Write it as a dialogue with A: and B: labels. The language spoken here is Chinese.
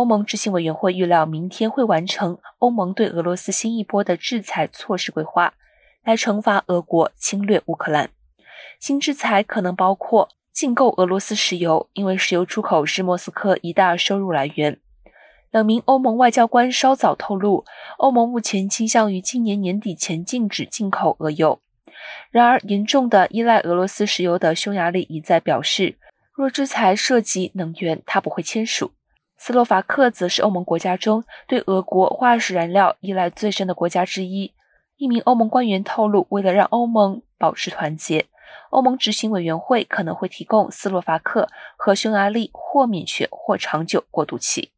A: 欧盟执行委员会预料明天会完成欧盟对俄罗斯新一波的制裁措施规划，来惩罚俄国侵略乌克兰。新制裁可能包括禁购俄罗斯石油，因为石油出口是莫斯科一大收入来源。两名欧盟外交官稍早透露，欧盟目前倾向于今年年底前禁止进口俄油。然而，严重的依赖俄罗斯石油的匈牙利一再表示，若制裁涉及能源，他不会签署。斯洛伐克则是欧盟国家中对俄国化石燃料依赖最深的国家之一。一名欧盟官员透露，为了让欧盟保持团结，欧盟执行委员会可能会提供斯洛伐克和匈牙利或免权或长久过渡期。